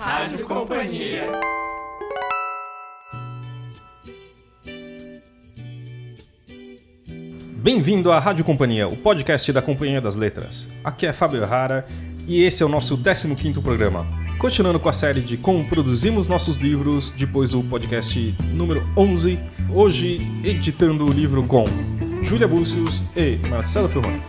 Rádio Companhia. Bem-vindo à Rádio Companhia, o podcast da Companhia das Letras. Aqui é Fábio Rara e esse é o nosso 15º programa. Continuando com a série de como produzimos nossos livros, depois do podcast número 11, hoje editando o livro com Júlia Búcios e Marcelo Filmano.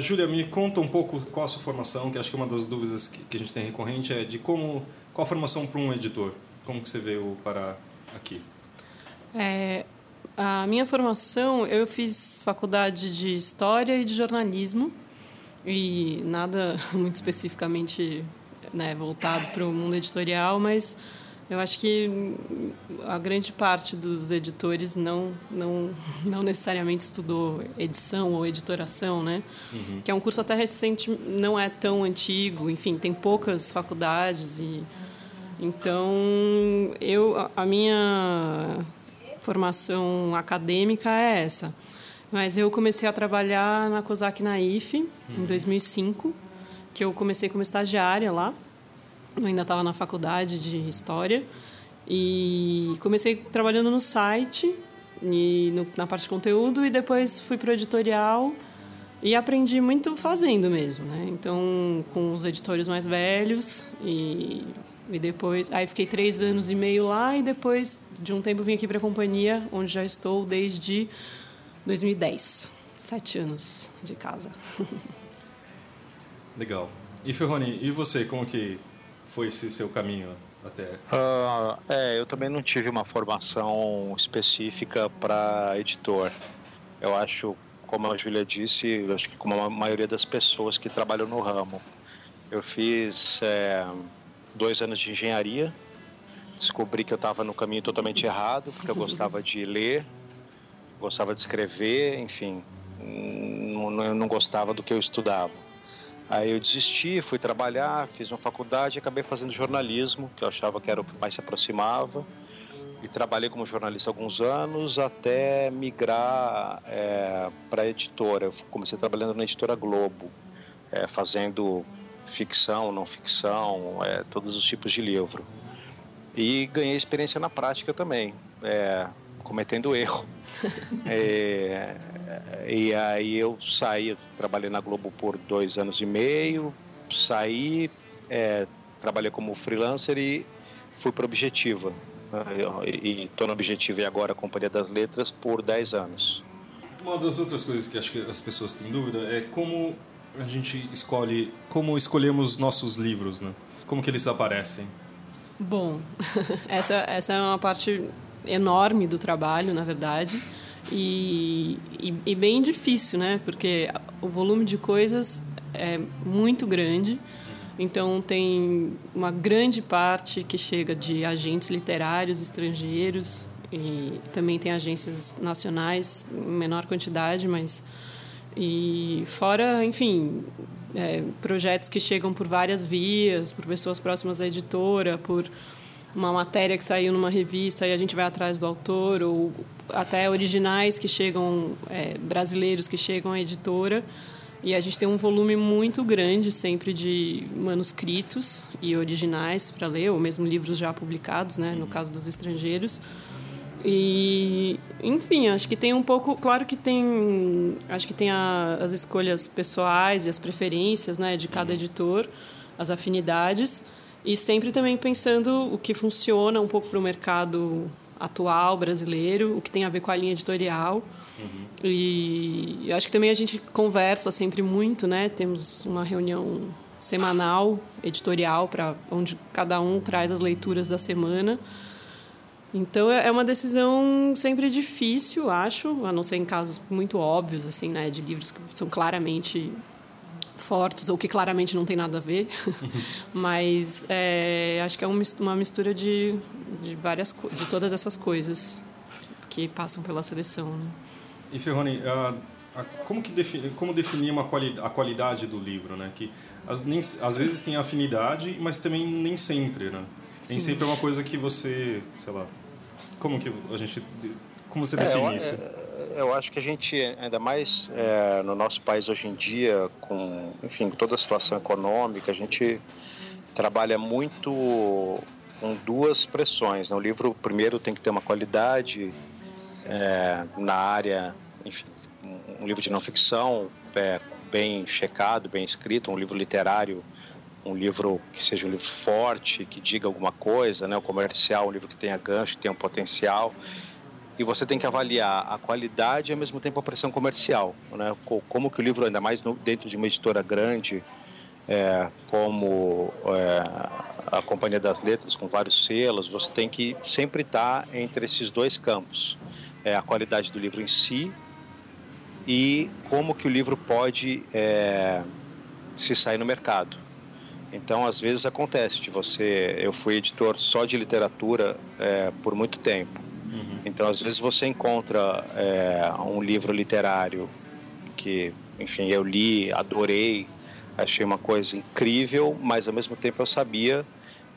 Júlia, me conta um pouco qual a sua formação, que acho que uma das dúvidas que, que a gente tem recorrente é de como qual a formação para um editor, como que você veio para aqui? É, a minha formação, eu fiz faculdade de História e de Jornalismo, e nada muito especificamente né, voltado para o mundo editorial, mas eu acho que a grande parte dos editores não, não, não necessariamente estudou edição ou editoração, né? Uhum. Que é um curso até recente, não é tão antigo, enfim, tem poucas faculdades e então eu a minha formação acadêmica é essa. Mas eu comecei a trabalhar na COSAC na IFE uhum. em 2005, que eu comecei como estagiária lá. Eu ainda estava na faculdade de História. E comecei trabalhando no site, e no, na parte de conteúdo, e depois fui para o editorial e aprendi muito fazendo mesmo, né? Então, com os editores mais velhos e, e depois... Aí fiquei três anos e meio lá e depois de um tempo vim aqui para a companhia, onde já estou desde 2010. Sete anos de casa. Legal. E Ferroni, e você, como que foi esse seu caminho até? Uh, é, eu também não tive uma formação específica para editor. Eu acho, como a Júlia disse, eu acho que como a maioria das pessoas que trabalham no ramo. Eu fiz é, dois anos de engenharia, descobri que eu estava no caminho totalmente errado, porque eu gostava de ler, gostava de escrever, enfim, não, não gostava do que eu estudava. Aí eu desisti, fui trabalhar, fiz uma faculdade e acabei fazendo jornalismo, que eu achava que era o que mais se aproximava. E trabalhei como jornalista alguns anos até migrar é, para editora. Eu comecei trabalhando na editora Globo, é, fazendo ficção, não ficção, é, todos os tipos de livro. E ganhei experiência na prática também, é, cometendo erro. É, e aí eu saí, trabalhei na Globo por dois anos e meio, saí, é, trabalhei como freelancer e fui para Objetiva. E estou no Objetiva e agora Companhia das Letras por 10 anos. Uma das outras coisas que acho que as pessoas têm dúvida é como a gente escolhe, como escolhemos nossos livros, né? Como que eles aparecem? Bom, essa, essa é uma parte enorme do trabalho, na verdade. E, e, e, bem difícil, né? Porque o volume de coisas é muito grande. Então, tem uma grande parte que chega de agentes literários estrangeiros e também tem agências nacionais em menor quantidade, mas. E fora, enfim, é, projetos que chegam por várias vias, por pessoas próximas à editora, por uma matéria que saiu numa revista e a gente vai atrás do autor, ou até originais que chegam, é, brasileiros que chegam à editora. E a gente tem um volume muito grande sempre de manuscritos e originais para ler, ou mesmo livros já publicados, né, no caso dos estrangeiros. E, enfim, acho que tem um pouco, claro que tem, acho que tem a, as escolhas pessoais e as preferências, né, de cada editor, as afinidades, e sempre também pensando o que funciona um pouco para o mercado atual brasileiro, o que tem a ver com a linha editorial. Uhum. E eu acho que também a gente conversa sempre muito, né? Temos uma reunião semanal editorial para onde cada um traz as leituras da semana. Então é, é uma decisão sempre difícil, acho, a não ser em casos muito óbvios assim, né, de livros que são claramente fortes ou que claramente não tem nada a ver, mas é, acho que é uma mistura de, de várias de todas essas coisas que passam pela seleção. Né? E Ferroni, a, a, como que defini, como definir uma quali, a qualidade do livro, né? Que as, nem, às vezes tem afinidade, mas também nem sempre, né? Sim. Nem sempre é uma coisa que você, sei lá, como que a gente como você é, define eu, isso? É, eu acho que a gente, ainda mais é, no nosso país hoje em dia, com enfim, toda a situação econômica, a gente trabalha muito com duas pressões. Né? O livro, primeiro, tem que ter uma qualidade é, na área, enfim, um livro de não ficção é, bem checado, bem escrito, um livro literário, um livro que seja um livro forte, que diga alguma coisa, né? o comercial, um livro que tenha gancho, que tenha um potencial e você tem que avaliar a qualidade e ao mesmo tempo a pressão comercial, né? Como que o livro, ainda mais dentro de uma editora grande, é, como é, a Companhia das Letras, com vários selos, você tem que sempre estar entre esses dois campos, é, a qualidade do livro em si e como que o livro pode é, se sair no mercado. Então, às vezes acontece de você, eu fui editor só de literatura é, por muito tempo Uhum. Então, às vezes você encontra é, um livro literário que, enfim, eu li, adorei, achei uma coisa incrível, mas ao mesmo tempo eu sabia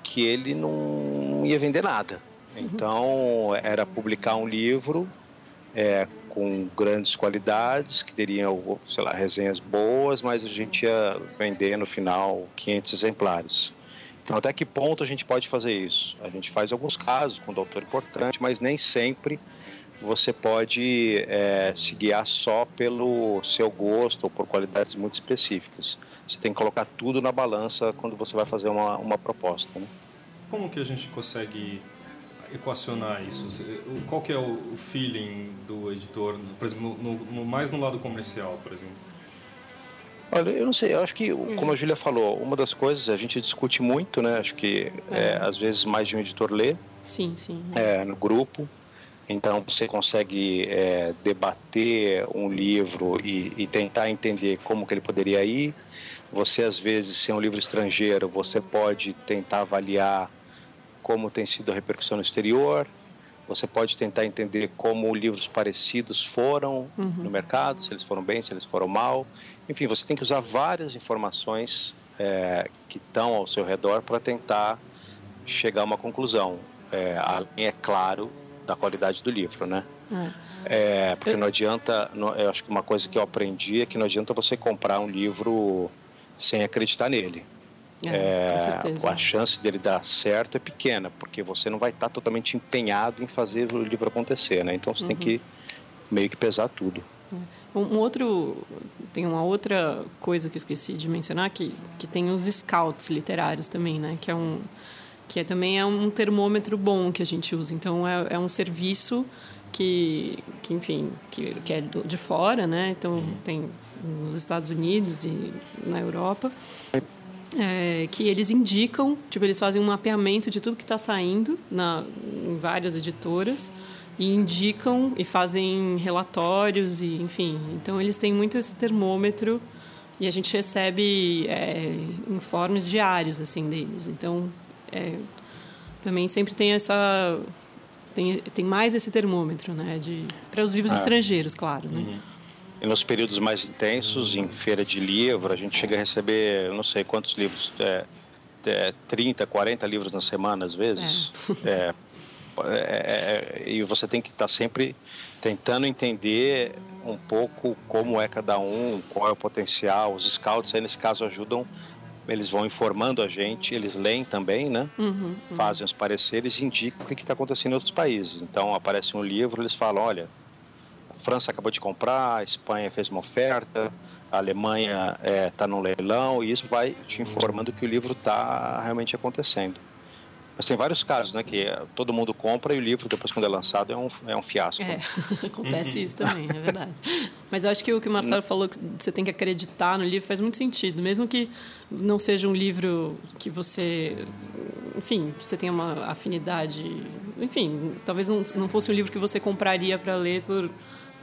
que ele não ia vender nada. Uhum. Então, era publicar um livro é, com grandes qualidades, que teriam, sei lá, resenhas boas, mas a gente ia vender no final 500 exemplares. Então, até que ponto a gente pode fazer isso? A gente faz alguns casos com doutor importante, mas nem sempre você pode é, se guiar só pelo seu gosto ou por qualidades muito específicas. Você tem que colocar tudo na balança quando você vai fazer uma, uma proposta. Né? Como que a gente consegue equacionar isso? Qual que é o feeling do editor, por exemplo, no, no, mais no lado comercial, por exemplo? Olha, eu não sei, eu acho que, hum. como a Júlia falou, uma das coisas a gente discute muito, né? Acho que é. É, às vezes mais de um editor lê. Sim, sim. É, no grupo. Então você consegue é, debater um livro e, e, tentar entender como que ele poderia ir. Você às vezes, se é um livro estrangeiro, você pode tentar avaliar como tem sido a repercussão no exterior. Você pode tentar entender como livros parecidos foram uhum. no mercado, se eles foram bem, se eles foram mal. Enfim, você tem que usar várias informações é, que estão ao seu redor para tentar chegar a uma conclusão. É, além, é claro, da qualidade do livro, né? É. é porque não adianta, eu acho que uma coisa que eu aprendi é que não adianta você comprar um livro sem acreditar nele. É, é a chance dele dar certo é pequena, porque você não vai estar totalmente empenhado em fazer o livro acontecer, né? Então você uhum. tem que meio que pesar tudo. É. Um outro tem uma outra coisa que eu esqueci de mencionar que que tem os scouts literários também, né? Que é um que é, também é um termômetro bom que a gente usa. Então é, é um serviço que, que enfim que, que é de fora, né? Então tem nos Estados Unidos e na Europa é, que eles indicam, tipo eles fazem um mapeamento de tudo que está saindo na em várias editoras e indicam e fazem relatórios e enfim então eles têm muito esse termômetro e a gente recebe é, informes diários assim deles então é, também sempre tem essa tem, tem mais esse termômetro né de para os livros ah. estrangeiros claro né uhum. E nos períodos mais intensos, em feira de livro, a gente chega a receber, não sei quantos livros, é, é, 30, 40 livros na semana, às vezes. É. é é, é, e você tem que estar sempre tentando entender um pouco como é cada um, qual é o potencial. Os scouts aí nesse caso ajudam, eles vão informando a gente, eles leem também, né? Uhum, uhum. Fazem os pareceres e indicam o que está acontecendo em outros países. Então aparece um livro, eles falam, olha, a França acabou de comprar, a Espanha fez uma oferta, a Alemanha está é, tá no leilão, e isso vai te informando que o livro está realmente acontecendo. Mas tem vários casos, né? Que todo mundo compra e o livro, depois quando é lançado, é um, é um fiasco. É, acontece isso também, é verdade. Mas eu acho que o que o Marcelo falou, que você tem que acreditar no livro, faz muito sentido. Mesmo que não seja um livro que você... Enfim, você tenha uma afinidade... Enfim, talvez não, não fosse um livro que você compraria para ler por,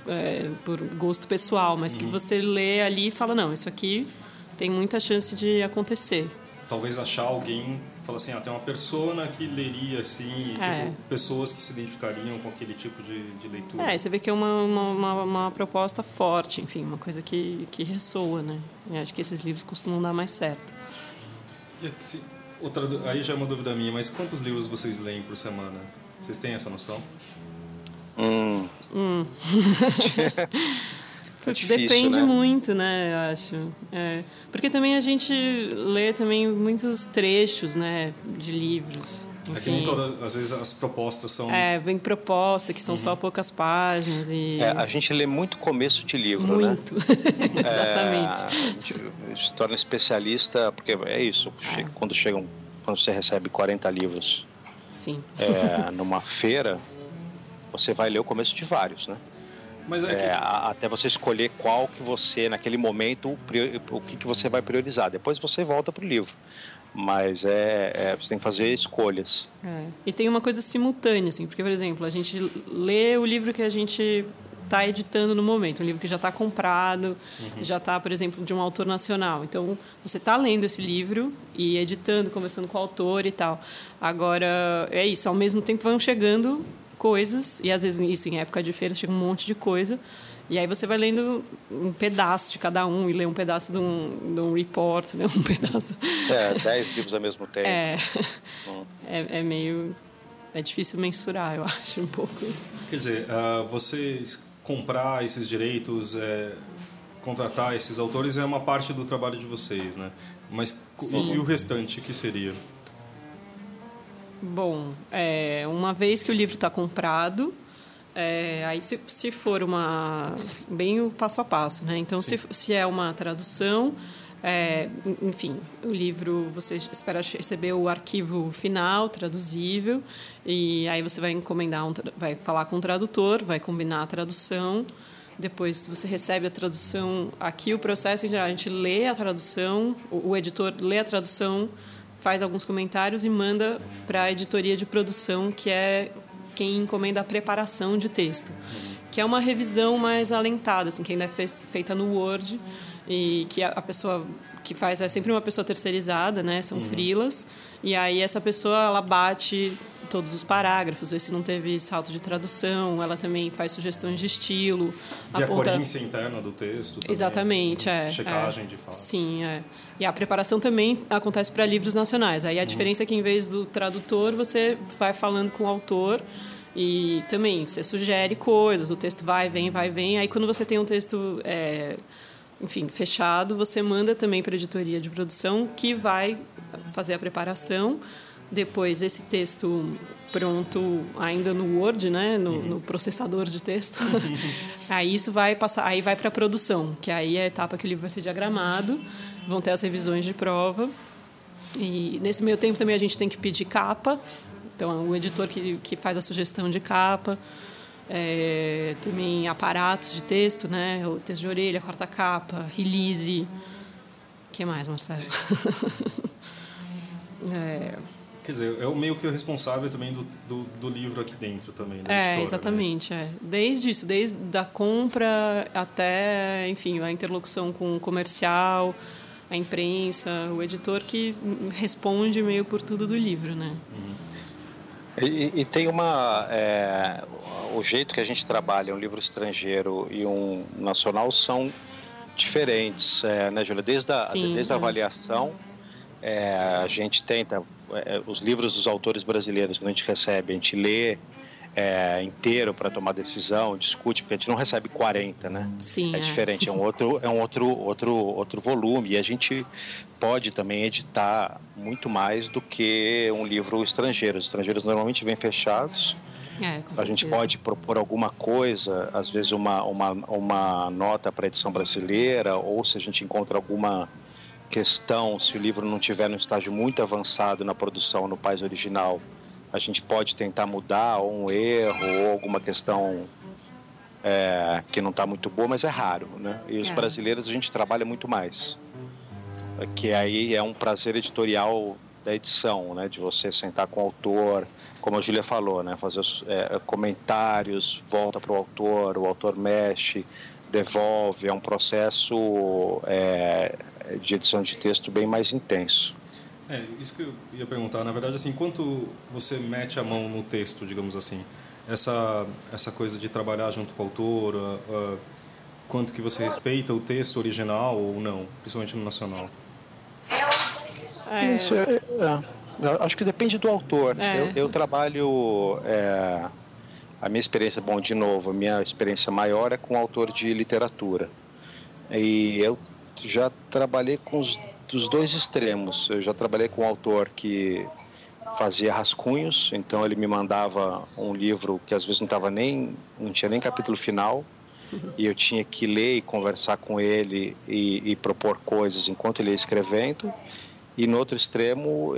é, por gosto pessoal, mas que uhum. você lê ali e fala, não, isso aqui tem muita chance de acontecer. Talvez achar alguém fala assim, ah, tem uma persona que leria assim, é. tipo, pessoas que se identificariam com aquele tipo de, de leitura. É, você vê que é uma, uma, uma, uma, proposta forte, enfim, uma coisa que, que ressoa, né? E acho que esses livros costumam dar mais certo. E se, outra, aí já é uma dúvida minha, mas quantos livros vocês leem por semana? Vocês têm essa noção? Hum. hum. É difícil, depende né? muito, né, eu acho. É, porque também a gente lê também muitos trechos, né, de livros. Enfim. É que nem todas, às vezes as propostas são. É, vem proposta que são uhum. só poucas páginas e. É, a gente lê muito começo de livro, muito. né? Exatamente. É, a, gente, se torna especialista, porque é isso, é. quando chegam, quando você recebe 40 livros Sim. É, numa feira, você vai ler o começo de vários, né? Mas é, é que... até você escolher qual que você, naquele momento, o que, que você vai priorizar. Depois você volta para o livro. Mas é, é, você tem que fazer escolhas. É. E tem uma coisa simultânea, assim, porque, por exemplo, a gente lê o livro que a gente está editando no momento, um livro que já está comprado, uhum. já está, por exemplo, de um autor nacional. Então, você está lendo esse livro e editando, conversando com o autor e tal. Agora, é isso, ao mesmo tempo vão chegando coisas, e às vezes isso em época de feira chega um monte de coisa, e aí você vai lendo um pedaço de cada um e lê um pedaço de um, de um report, né? um pedaço. É, dez livros ao mesmo tempo. É, hum. é, é, meio. É difícil mensurar, eu acho, um pouco isso. Quer dizer, uh, vocês comprar esses direitos, é, contratar esses autores é uma parte do trabalho de vocês, né? Mas Sim. e o restante, que seria? Bom, é, uma vez que o livro está comprado, é, aí se, se for uma bem o passo a passo, né? Então se, se é uma tradução, é, enfim, o livro você espera receber o arquivo final traduzível e aí você vai encomendar, um, vai falar com o tradutor, vai combinar a tradução. Depois você recebe a tradução. Aqui o processo em geral, a gente lê a tradução, o, o editor lê a tradução faz alguns comentários e manda para a editoria de produção, que é quem encomenda a preparação de texto, que é uma revisão mais alentada, assim, que ainda é feita no Word e que a pessoa que faz é sempre uma pessoa terceirizada, né? São uhum. frilas. E aí essa pessoa ela bate todos os parágrafos, vê se não teve salto de tradução. Ela também faz sugestões de estilo. E aponta... a coerência interna do texto. Também, Exatamente, é. Checagem é. de fato. Sim, é. E a preparação também acontece para livros nacionais. Aí a uhum. diferença é que em vez do tradutor, você vai falando com o autor e também você sugere coisas, o texto vai, vem, vai, vem. Aí quando você tem um texto é, enfim, fechado, você manda também para a editoria de produção que vai fazer a preparação. Depois, esse texto pronto ainda no Word, né, no, uhum. no processador de texto. aí isso vai passar, aí vai para a produção, que aí é a etapa que o livro vai ser diagramado, vão ter as revisões de prova. E nesse meio tempo também a gente tem que pedir capa. Então, o editor que, que faz a sugestão de capa, é, também aparatos de texto, né? O texto de orelha, quarta capa, release. O que mais, Marcelo? é... Quer dizer, é o meio que o responsável também do, do, do livro aqui dentro também. Da é, exatamente. É. Desde isso, desde a compra até, enfim, a interlocução com o comercial, a imprensa, o editor que responde meio por tudo do livro, né? Uhum. E, e, tem uma. É, o jeito que a gente trabalha um livro estrangeiro e um nacional são diferentes, é, né, Júlia? Desde a, Sim, desde a avaliação, é, a gente tenta. É, os livros dos autores brasileiros, quando a gente recebe, a gente lê é, inteiro para tomar decisão, discute, porque a gente não recebe 40, né? Sim, é, é, diferente, é um outro, é um outro, outro, outro volume e a gente pode também editar muito mais do que um livro estrangeiro. Os estrangeiros normalmente vêm fechados. É, a gente pode propor alguma coisa, às vezes uma, uma, uma nota para a edição brasileira, ou se a gente encontra alguma questão, se o livro não tiver no estágio muito avançado na produção no país original, a gente pode tentar mudar ou um erro ou alguma questão é, que não está muito boa, mas é raro, né? E os é. brasileiros a gente trabalha muito mais, que aí é um prazer editorial da edição, né? De você sentar com o autor, como a Júlia falou, né? Fazer os, é, comentários, volta para o autor, o autor mexe, devolve, é um processo é, de edição de texto bem mais intenso. É, isso que eu ia perguntar. Na verdade, assim, quanto você mete a mão no texto, digamos assim, essa, essa coisa de trabalhar junto com o autor, uh, uh, quanto que você respeita o texto original ou não, principalmente no nacional? É. Isso é, é, acho que depende do autor. É. Eu, eu, trabalho é, A minha experiência, bom, de novo, a minha experiência maior é com autor de literatura. E eu já trabalhei com os dos dois extremos. Eu já trabalhei com um autor que fazia rascunhos, então ele me mandava um livro que às vezes não tava nem não tinha nem capítulo final e eu tinha que ler e conversar com ele e, e propor coisas enquanto ele ia escrevendo. E no outro extremo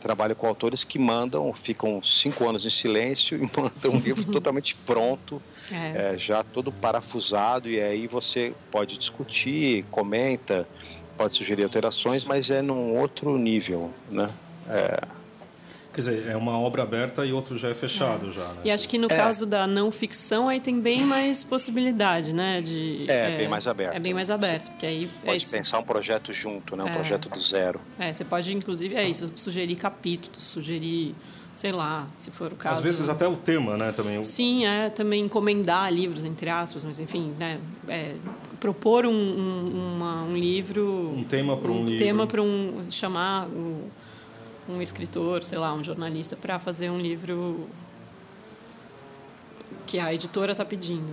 trabalho com autores que mandam, ficam cinco anos em silêncio e mandam um livro totalmente pronto, é. É, já todo parafusado e aí você pode discutir, comenta pode sugerir alterações, mas é num outro nível, né? É... Quer dizer, é uma obra aberta e outro já é fechado é. já, né? E acho que no é. caso da não ficção aí tem bem mais possibilidade, né? De, é, é bem mais aberto. É bem mais aberto, porque aí é pode pensar um projeto junto, né? Um projeto do zero. É, você pode inclusive é isso, sugerir capítulos, sugerir sei lá, se for o caso. Às vezes até o tema, né, também. Sim, é também encomendar livros entre aspas, mas enfim, né, é, propor um, um, uma, um livro, um tema para um, um livro, tema para um chamar um, um escritor, sei lá, um jornalista para fazer um livro que a editora está pedindo.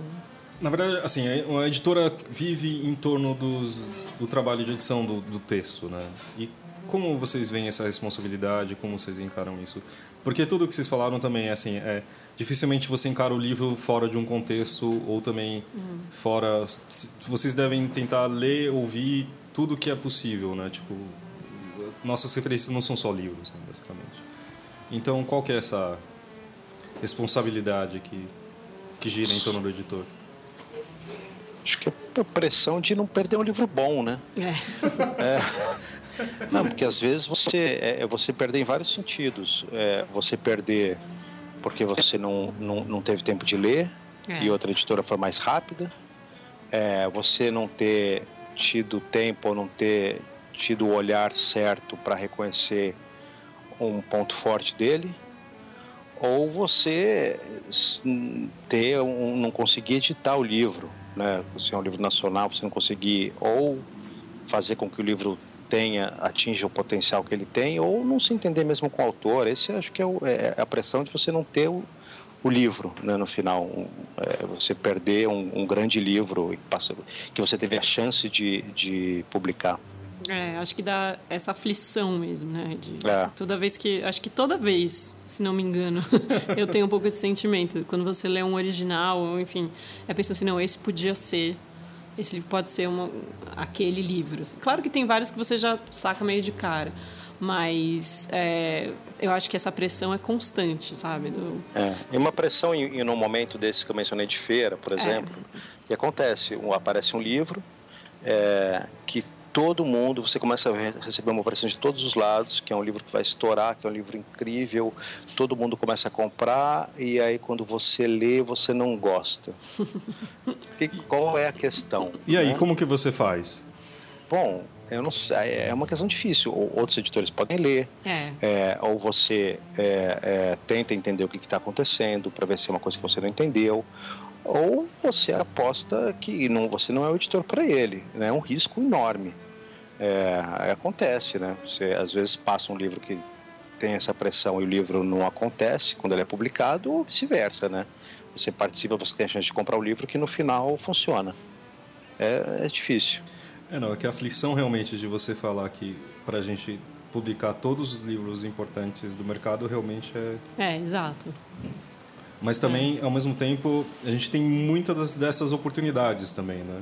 Na verdade, assim, a editora vive em torno dos, do trabalho de edição do, do texto, né? E como vocês veem essa responsabilidade? Como vocês encaram isso? Porque tudo o que vocês falaram também é assim, é dificilmente você encara o livro fora de um contexto ou também uhum. fora. Vocês devem tentar ler, ouvir tudo que é possível, né? Tipo, nossas referências não são só livros, né, basicamente. Então, qual que é essa responsabilidade que que gira em torno do editor? Acho que é a pressão de não perder um livro bom, né? É. é. Não, porque às vezes você, é, é, você perder em vários sentidos. É, você perder porque você não, não, não teve tempo de ler é. e outra editora foi mais rápida. É, você não ter tido tempo ou não ter tido o olhar certo para reconhecer um ponto forte dele ou você ter um, não conseguir editar o livro, né? Se é um livro nacional, você não conseguir ou fazer com que o livro tenha atinja o potencial que ele tem ou não se entender mesmo com o autor. Esse acho que é, o, é a pressão de você não ter o, o livro né, no final. Um, é, você perder um, um, grande livro que você teve a chance de, de publicar. É, acho que dá essa aflição mesmo, né? De, é. Toda vez que. Acho que toda vez, se não me engano, eu tenho um pouco esse sentimento. Quando você lê um original, ou enfim, é pensando assim, não, esse podia ser esse livro pode ser uma, aquele livro. Claro que tem vários que você já saca meio de cara, mas é, eu acho que essa pressão é constante, sabe? Do... É, e uma pressão em, em um momento desse que eu mencionei de feira, por é. exemplo, é. que acontece, um, aparece um livro é, que todo mundo, você começa a receber uma pressão de todos os lados, que é um livro que vai estourar, que é um livro incrível, todo mundo começa a comprar e aí quando você lê, você não gosta. e, qual é a questão? E aí, né? como que você faz? Bom, eu não sei, é uma questão difícil. Outros editores podem ler, é. É, ou você é, é tenta entender o que está acontecendo para ver se é uma coisa que você não entendeu, ou você aposta que não, você não é o editor para ele. Né? É um risco enorme. É, acontece, né? Você às vezes passa um livro que tem essa pressão e o livro não acontece quando ele é publicado, ou vice-versa, né? Você participa, você tem a chance de comprar o livro que no final funciona. É, é difícil. É, não, é que a aflição realmente de você falar que para a gente publicar todos os livros importantes do mercado realmente é. É, exato. Mas também, é. ao mesmo tempo, a gente tem muitas dessas oportunidades também, né?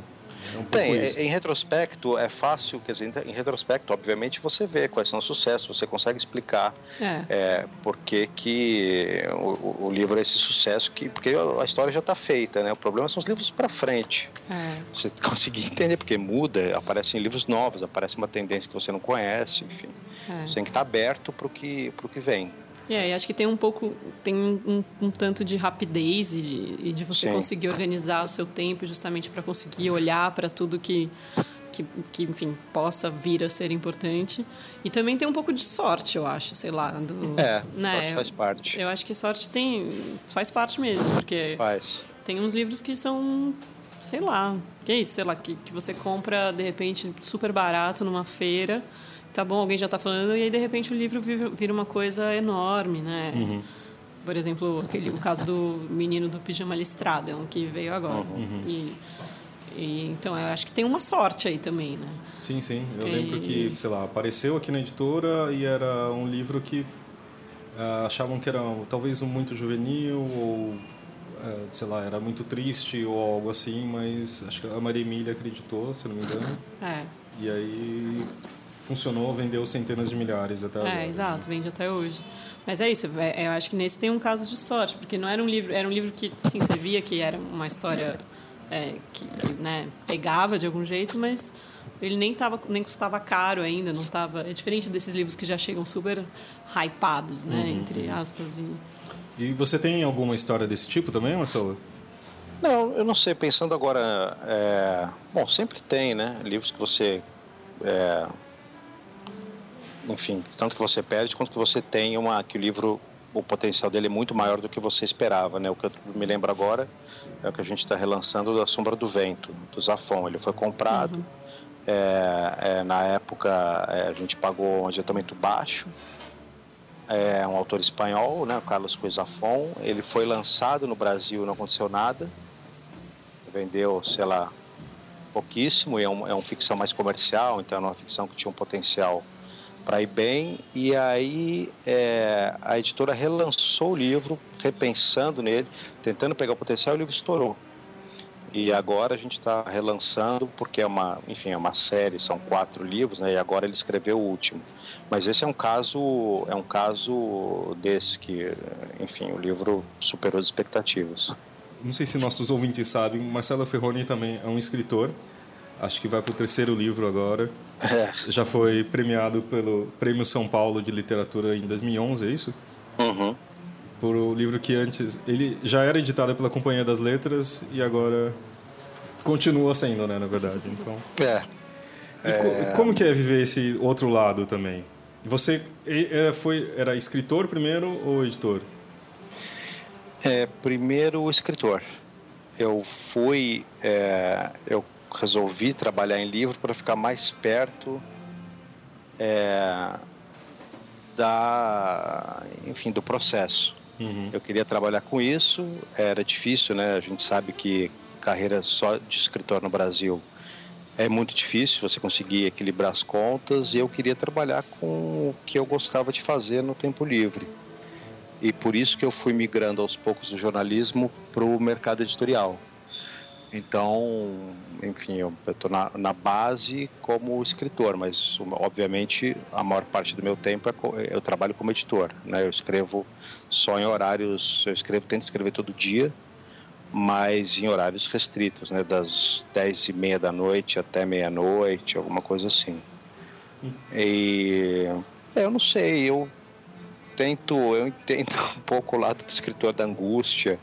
É um Tem, isso. em retrospecto é fácil, quer dizer, em retrospecto, obviamente, você vê quais são os sucessos, você consegue explicar é. É, por que, que o, o, livro é esse sucesso, que, porque a história já está feita, né? O problema são os livros para frente. É. Você conseguir entender, porque muda, aparecem livros novos, aparece uma tendência que você não conhece, enfim. É. Você tem que estar aberto para o que, que vem. É, e acho que tem um pouco, tem um, um, tanto de rapidez e de, e de você Sim. conseguir organizar o seu tempo justamente para conseguir olhar para tudo que, que, que, enfim, possa vir a ser importante. E também tem um pouco de sorte, eu acho, sei lá. Do, é, né? sorte faz parte. Eu acho que sorte tem, faz parte mesmo, porque faz. tem uns livros que são, sei lá, que é isso, sei lá, que, que você compra de repente super barato numa feira tá bom, alguém já está falando, e aí de repente o livro vira uma coisa enorme, né? Uhum. Por exemplo, aquele, o caso do menino do pijama listrado, é um que veio agora. Uhum. E, e, então, eu acho que tem uma sorte aí também, né? Sim, sim. Eu lembro que, sei lá, apareceu aqui na editora e era um livro que uh, achavam que era talvez um muito juvenil ou, uh, sei lá, era muito triste ou algo assim, mas acho que a Maria Emília acreditou, se não me engano. É. E aí funcionou, vendeu centenas de milhares até é, agora. É, exato, vende até hoje. Mas é isso, é, eu acho que nesse tem um caso de sorte, porque não era um livro, era um livro que, sim, você via que era uma história é, que, que né, pegava de algum jeito, mas ele nem, tava, nem custava caro ainda, não tava, é diferente desses livros que já chegam super hypados, né, uhum. entre aspas. E... e você tem alguma história desse tipo também, Marcelo? Não, eu não sei, pensando agora, é... bom, sempre tem, né, livros que você é, enfim, tanto que você perde quanto que você tem uma que o livro o potencial dele é muito maior do que você esperava, né? O que eu me lembro agora é o que a gente está relançando da Sombra do Vento, do Zafon. Ele foi comprado, uhum. é, é, na época é, a gente pagou um adiantamento baixo, é um autor espanhol, né? O Carlos Coelho Zafon. Ele foi lançado no Brasil, não aconteceu nada, vendeu, sei lá, pouquíssimo. E é um, é um ficção mais comercial, então é uma ficção que tinha um potencial para ir bem. E aí é, a editora relançou o livro, repensando nele, tentando pegar o potencial, e o livro estourou. E agora a gente está relançando, porque é uma, enfim, é uma série, são quatro livros, né? E agora ele escreveu o último. Mas esse é um caso, é um caso desse que, enfim, o livro superou as expectativas. Não sei se nossos ouvintes sabem, Marcelo Ferroni também é um escritor Acho que vai para o terceiro livro agora. É. Já foi premiado pelo Prêmio São Paulo de Literatura em 2011, é isso? Uhum. Por o um livro que antes. Ele já era editado pela Companhia das Letras e agora continua sendo, né, na verdade. Então. É. é... como que é viver esse outro lado também? Você era, foi, era escritor primeiro ou editor? É, primeiro escritor. Eu fui. É, eu resolvi trabalhar em livro para ficar mais perto é, da, enfim, do processo. Uhum. Eu queria trabalhar com isso, era difícil, né? A gente sabe que carreira só de escritor no Brasil é muito difícil você conseguir equilibrar as contas e eu queria trabalhar com o que eu gostava de fazer no tempo livre. E por isso que eu fui migrando aos poucos do jornalismo para o mercado editorial. Então, enfim, eu estou na, na, base como escritor, mas obviamente a maior parte do meu tempo é, eu trabalho como editor. Né? Eu escrevo só em horários, eu escrevo, tento escrever todo dia, mas em horários restritos, né? das dez e meia da noite até meia-noite, alguma coisa assim. E é, eu não sei, eu tento, eu entendo um pouco o lado do escritor da angústia.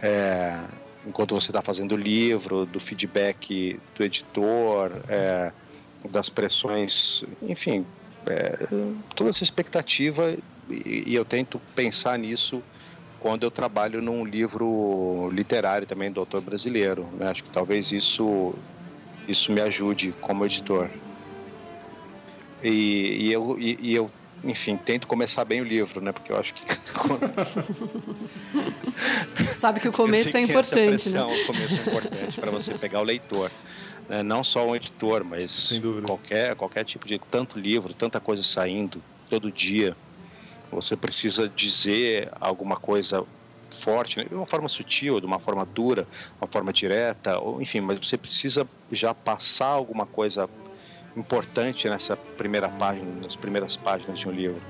É, enquanto você está fazendo o livro, do feedback do editor, é, das pressões, enfim, é, toda essa expectativa e, eu tento pensar nisso quando eu trabalho num livro literário também do autor brasileiro. Né? Acho que talvez isso isso me ajude como editor. E, e eu, e, e eu enfim, tento começar bem o livro, né? Porque eu acho que. Sabe que o começo é importante, né? O começo é importante para você pegar o leitor. Né? Não só um editor, mas qualquer, qualquer tipo de. Tanto livro, tanta coisa saindo todo dia. Você precisa dizer alguma coisa forte, né? de uma forma sutil, de uma forma dura, uma forma direta, ou, enfim, mas você precisa já passar alguma coisa importante nessa primeira página, nas primeiras páginas de um livro.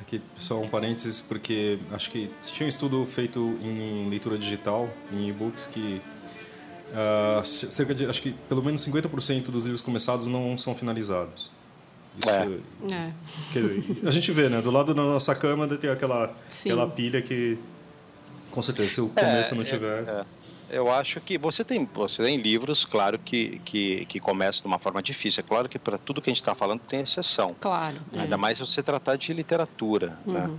Aqui só um parênteses, porque acho que tinha um estudo feito em leitura digital, em e-books, que uh, cerca de, acho que pelo menos 50% dos livros começados não são finalizados. Isso, é. é. Quer dizer, a gente vê, né? Do lado da nossa cama tem aquela, aquela pilha que, com certeza, se o começo é, não tiver... É, eu acho que você tem, você tem livros, claro, que, que, que começam de uma forma difícil. É claro que para tudo que a gente está falando tem exceção. Claro. Ainda é. mais se você tratar de literatura. Né? Uhum. Né?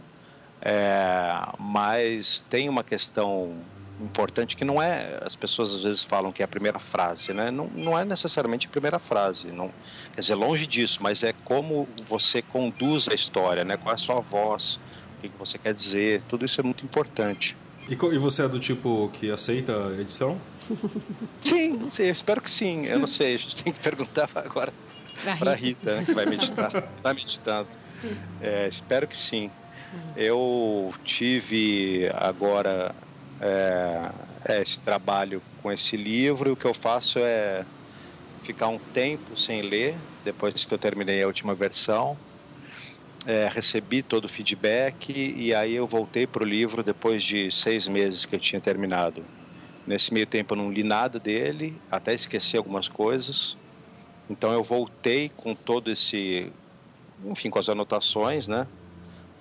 É, mas tem uma questão importante que não é. As pessoas às vezes falam que é a primeira frase, né? Não, não é necessariamente a primeira frase. Não, quer dizer, longe disso, mas é como você conduz a história, né? Qual é a sua voz, o que você quer dizer, tudo isso é muito importante. E, e você é do tipo que aceita a edição? Sim, sim, eu espero que sim. Eu não sei, a gente tem que perguntar agora para a Rita, né, que vai meditar. Está meditando. É, espero que sim. Eu tive agora é, é, esse trabalho com esse livro e o que eu faço é ficar um tempo sem ler, depois que eu terminei a última versão. É, recebi todo o feedback e aí eu voltei para o livro depois de seis meses que eu tinha terminado. Nesse meio tempo eu não li nada dele, até esqueci algumas coisas. Então eu voltei com todo esse, enfim, com as anotações, né?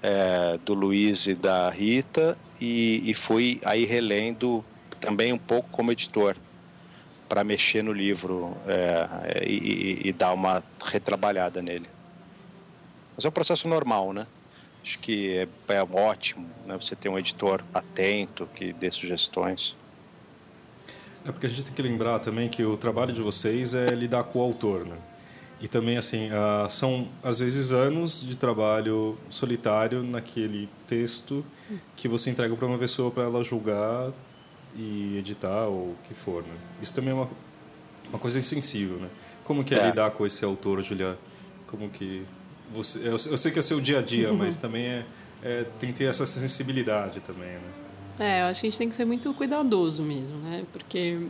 É, do Luiz e da Rita e, e fui aí relendo também um pouco como editor para mexer no livro é, e, e, dar uma retrabalhada nele. Mas é um processo normal, né? Acho que é, é ótimo né? você ter um editor atento que dê sugestões. É porque a gente tem que lembrar também que o trabalho de vocês é lidar com o autor, né? E também, assim, uh, são às vezes anos de trabalho solitário naquele texto que você entrega para uma pessoa para ela julgar e editar ou o que for, né? Isso também é uma, uma coisa insensível, né? Como que é, é. lidar com esse autor, Julia? Como que você... Eu, eu sei que é seu dia a dia, mas também é, é, tem que ter essa sensibilidade também, né? É, eu acho que a gente tem que ser muito cuidadoso mesmo, né? Porque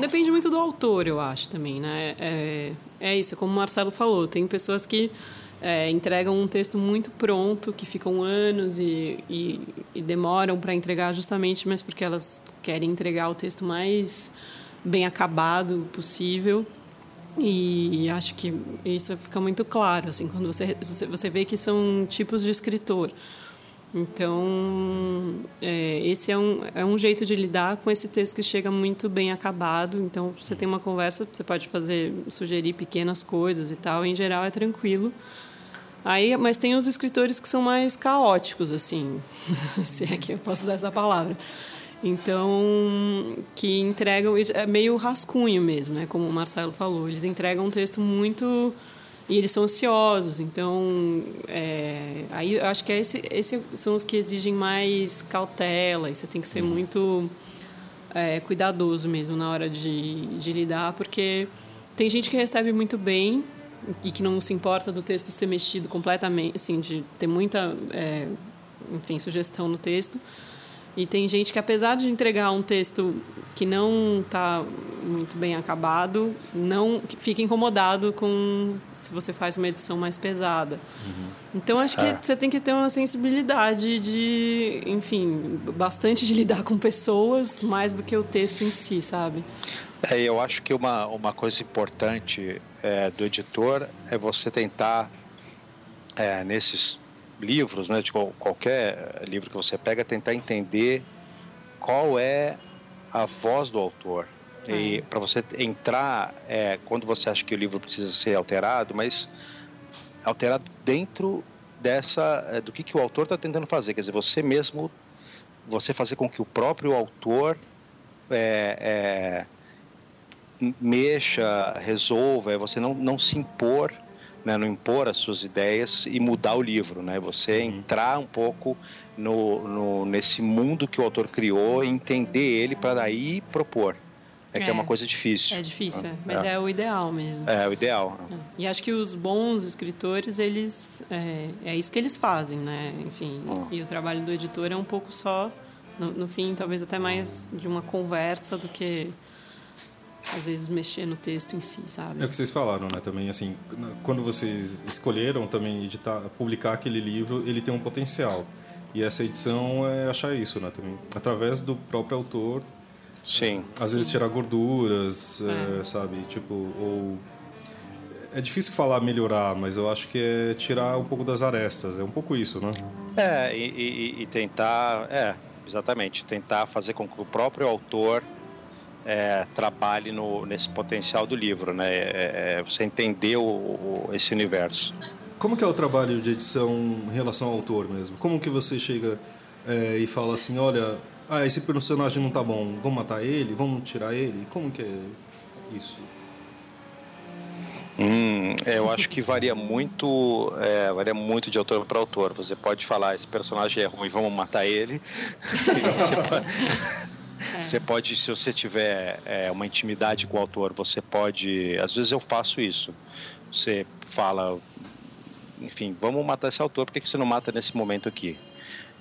depende muito do autor, eu acho também, né? É, é isso, como o Marcelo falou, tem pessoas que é, entregam um texto muito pronto, que ficam anos e, e, e demoram para entregar justamente, mas porque elas querem entregar o texto mais bem acabado possível. E acho que isso fica muito claro, assim, quando você, você, vê que são tipos de escritor. Então, é, esse é um, é um jeito de lidar com esse texto que chega muito bem acabado. Então, você tem uma conversa, você pode fazer, sugerir pequenas coisas e tal. Em geral, é tranquilo. Aí, mas tem os escritores que são mais caóticos, assim, se é que eu posso usar essa palavra. Então, que entregam, é meio rascunho mesmo, né? Como o Marcelo falou. Eles entregam um texto muito e eles são ansiosos, então é, aí eu acho que é esse, esses são os que exigem mais cautela e você tem que ser uhum. muito é, cuidadoso mesmo na hora de, de lidar, porque tem gente que recebe muito bem e que não se importa do texto ser mexido completamente, assim, de ter muita, é, enfim, sugestão no texto. E tem gente que, apesar de entregar um texto que não está muito bem acabado, não fica incomodado com se você faz uma edição mais pesada. Uhum. Então, acho que é. você tem que ter uma sensibilidade de, enfim, bastante de lidar com pessoas mais do que o texto em si, sabe? É, eu acho que uma, uma coisa importante é, do editor é você tentar, é, nesses livros, né, de qualquer livro que você pega, tentar entender qual é a voz do autor. É. E para você entrar, é, quando você acha que o livro precisa ser alterado, mas alterado dentro dessa é, do que, que o autor está tentando fazer. Quer dizer, você mesmo, você fazer com que o próprio autor é, é, mexa, resolva, é você não, não se impor né, não impor as suas ideias e mudar o livro, né? Você uhum. entrar um pouco no, no, nesse mundo que o autor criou e entender ele para daí propor. É, é, que é uma coisa difícil. É difícil, é. mas é. é. o ideal mesmo. É, o ideal. É. E acho que os bons escritores, eles é, é isso que eles fazem, né? Enfim, hum. e o trabalho do editor é um pouco só, no, no fim, talvez até mais de uma conversa do que às vezes mexer no texto em si, sabe? É o que vocês falaram, né? Também assim, quando vocês escolheram também editar, publicar aquele livro, ele tem um potencial. E essa edição é achar isso, né? Também através do próprio autor. Sim. Às Sim. vezes tirar gorduras, é. É, sabe? Tipo, ou é difícil falar melhorar, mas eu acho que é tirar um pouco das arestas. É um pouco isso, né? É, e, e, e tentar, é, exatamente, tentar fazer com que o próprio autor é, trabalhe no, nesse potencial do livro, né? É, é, você entender o, o, esse universo. Como que é o trabalho de edição em relação ao autor mesmo? Como que você chega é, e fala assim, olha, ah, esse personagem não tá bom, vamos matar ele, vamos tirar ele? Como que é isso? Hum, é, eu acho que varia muito, é, varia muito de autor para autor. Você pode falar esse personagem é ruim, vamos matar ele. você, pode, é. você, pode, se você tiver é, uma intimidade com o autor, você pode. Às vezes eu faço isso. Você fala, enfim, vamos matar esse autor. Por que você não mata nesse momento aqui?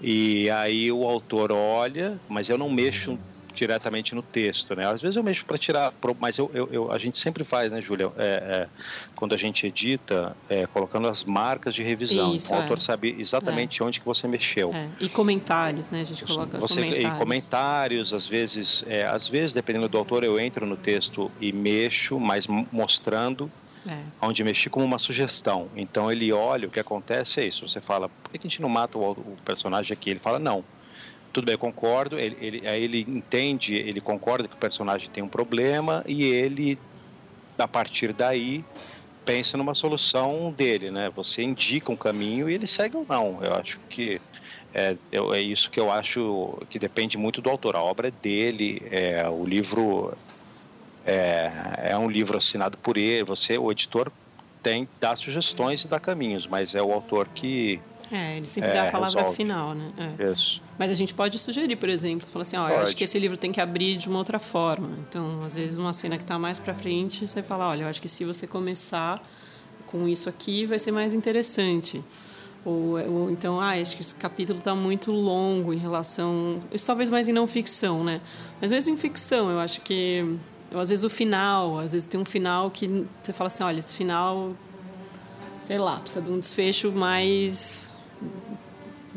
E aí o autor olha, mas eu não mexo diretamente no texto, né? Às vezes eu mexo para tirar, mas eu, eu, eu, a gente sempre faz, né, Júlia? É, é, quando a gente edita, é, colocando as marcas de revisão. Isso, o autor é. sabe exatamente é. onde que você mexeu. É. E comentários, né? A gente coloca você, comentários. E comentários, às vezes, às vezes, dependendo do autor, eu entro no texto e mexo, mas mostrando é. onde mexi como uma sugestão. Então ele olha, o que acontece é isso. Você fala, por que a gente não mata o, o personagem aqui? Ele fala, não tudo bem, eu concordo. Ele, ele, aí ele entende, ele concorda que o personagem tem um problema e ele, a partir daí, pensa numa solução dele, né? Você indica um caminho e ele segue ou não. Eu acho que é, é isso que eu acho que depende muito do autor. A obra é dele, é, o livro é, é um livro assinado por ele. Você, o editor, tem dá sugestões e dá caminhos, mas é o autor que é, ele sempre é, dá a palavra resolve. final, né? É. Isso. Mas a gente pode sugerir, por exemplo, falar assim, ó, eu acho que esse livro tem que abrir de uma outra forma. Então, às vezes, uma cena que está mais para frente, você fala, olha, eu acho que se você começar com isso aqui, vai ser mais interessante. Ou, ou então, ah, acho que esse capítulo está muito longo em relação... Isso talvez mais em não ficção, né? Mas mesmo em ficção, eu acho que... Eu, às vezes o final, às vezes tem um final que você fala assim, olha, esse final sei lá, precisa de um desfecho mais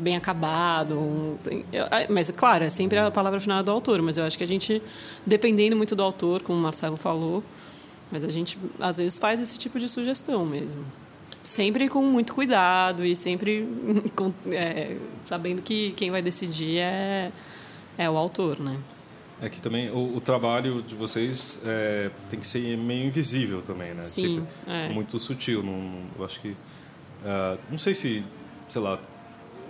bem acabado. Um, mas, claro, é sempre a palavra final do autor, mas eu acho que a gente, dependendo muito do autor, como o Marcelo falou, mas a gente, às vezes, faz esse tipo de sugestão mesmo. Sempre com muito cuidado e sempre com, é, sabendo que quem vai decidir é, é o autor, né? É que também o, o trabalho de vocês é, tem que ser meio invisível também, né? Sim, tipo, é. Muito sutil. Não, eu acho que... Uh, não sei se, sei lá,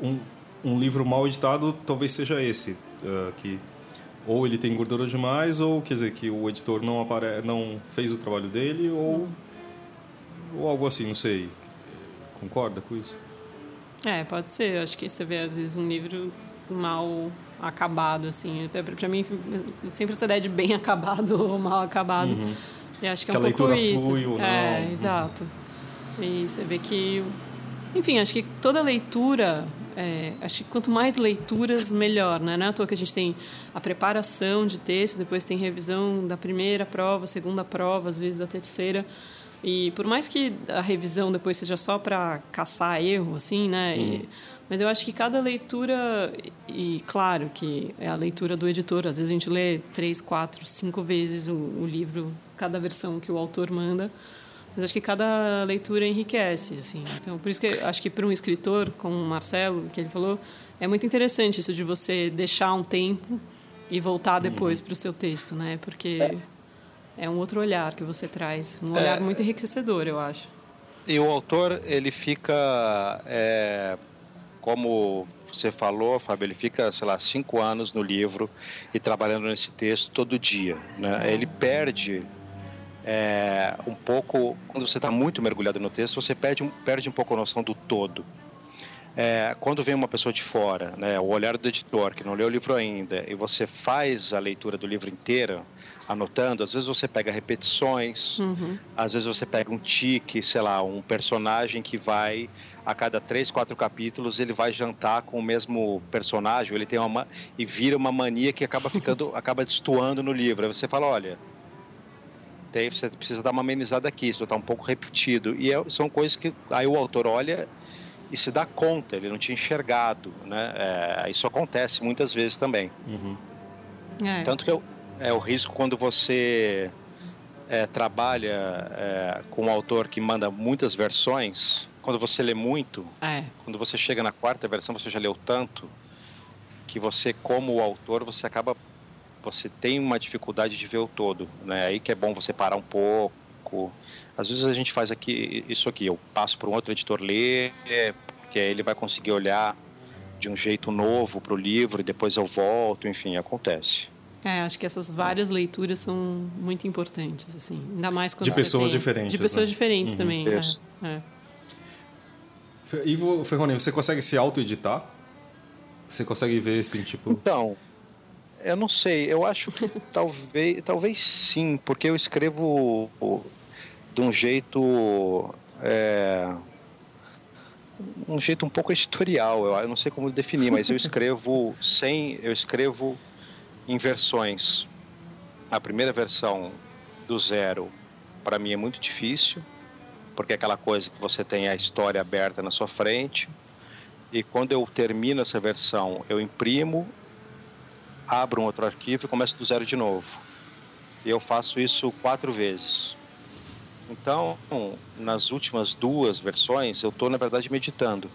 um, um livro mal editado talvez seja esse, uh, que ou ele tem gordura demais, ou quer dizer que o editor não, apare... não fez o trabalho dele, ou, ou algo assim, não sei. Concorda com isso? É, pode ser. Acho que você vê, às vezes, um livro mal acabado, assim. Para mim, sempre essa ideia de bem acabado ou mal acabado. Uhum. E acho que é que um pouco isso. Flui ou não. É, exato. E você vê que... Enfim, acho que toda leitura é, acho que quanto mais leituras, melhor. Né? Não é à toa que a gente tem a preparação de texto, depois tem revisão da primeira prova, segunda prova, às vezes da terceira. E por mais que a revisão depois seja só para caçar erro, assim, né? Uhum. E, mas eu acho que cada leitura, e claro que é a leitura do editor, às vezes a gente lê três, quatro, cinco vezes o, o livro, cada versão que o autor manda. Mas acho que cada leitura enriquece, assim. Então, por isso que acho que para um escritor como o Marcelo, que ele falou, é muito interessante isso de você deixar um tempo e voltar uhum. depois uhum. para o seu texto, né? Porque é um outro olhar que você traz, um olhar é, muito enriquecedor, eu acho. E o autor, ele fica, é, como você falou, Fábio, ele fica, sei lá, cinco anos no livro e trabalhando nesse texto todo dia, né? Ele perde é, um pouco, quando você está muito mergulhado no texto, você perde, perde um pouco a noção do todo. É, quando vem uma pessoa de fora, né, o olhar do editor, que não leu o livro ainda, e você faz a leitura do livro inteiro, anotando, às vezes você pega repetições, uhum. às vezes você pega um tique, sei lá, um personagem que vai a cada três, quatro capítulos ele vai jantar com o mesmo personagem, ele tem uma e vira uma mania que acaba ficando, acaba destoando no livro. Aí você fala, olha, tem, você precisa dar uma amenizada aqui, isso está um pouco repetido. E é, são coisas que aí o autor olha e se dá conta, ele não tinha enxergado. Né? É, isso acontece muitas vezes também. Uhum. É. Tanto que é, é, o risco quando você é, trabalha é, com um autor que manda muitas versões, quando você lê muito, é. quando você chega na quarta versão, você já leu tanto, que você, como autor, você acaba você tem uma dificuldade de ver o todo, né? Aí que é bom você parar um pouco. Às vezes a gente faz aqui isso aqui, eu passo para um outro editor ler, porque aí ele vai conseguir olhar de um jeito novo para o livro e depois eu volto, enfim, acontece. É, acho que essas várias leituras são muito importantes, assim. Ainda mais quando De pessoas tem, diferentes. De pessoas né? diferentes uhum. também. É, é. E, Ferroni, você consegue se auto-editar? Você consegue ver, assim, tipo... Então, eu não sei. Eu acho que talvez, talvez sim, porque eu escrevo de um jeito... É, um jeito um pouco editorial, eu, eu não sei como definir, mas eu escrevo sem... Eu escrevo em versões. A primeira versão do zero, para mim, é muito difícil, porque é aquela coisa que você tem a história aberta na sua frente. E quando eu termino essa versão, eu imprimo, abro um outro arquivo e começo do zero de novo. E eu faço isso quatro vezes. Então, nas últimas duas versões, eu estou, na verdade, meditando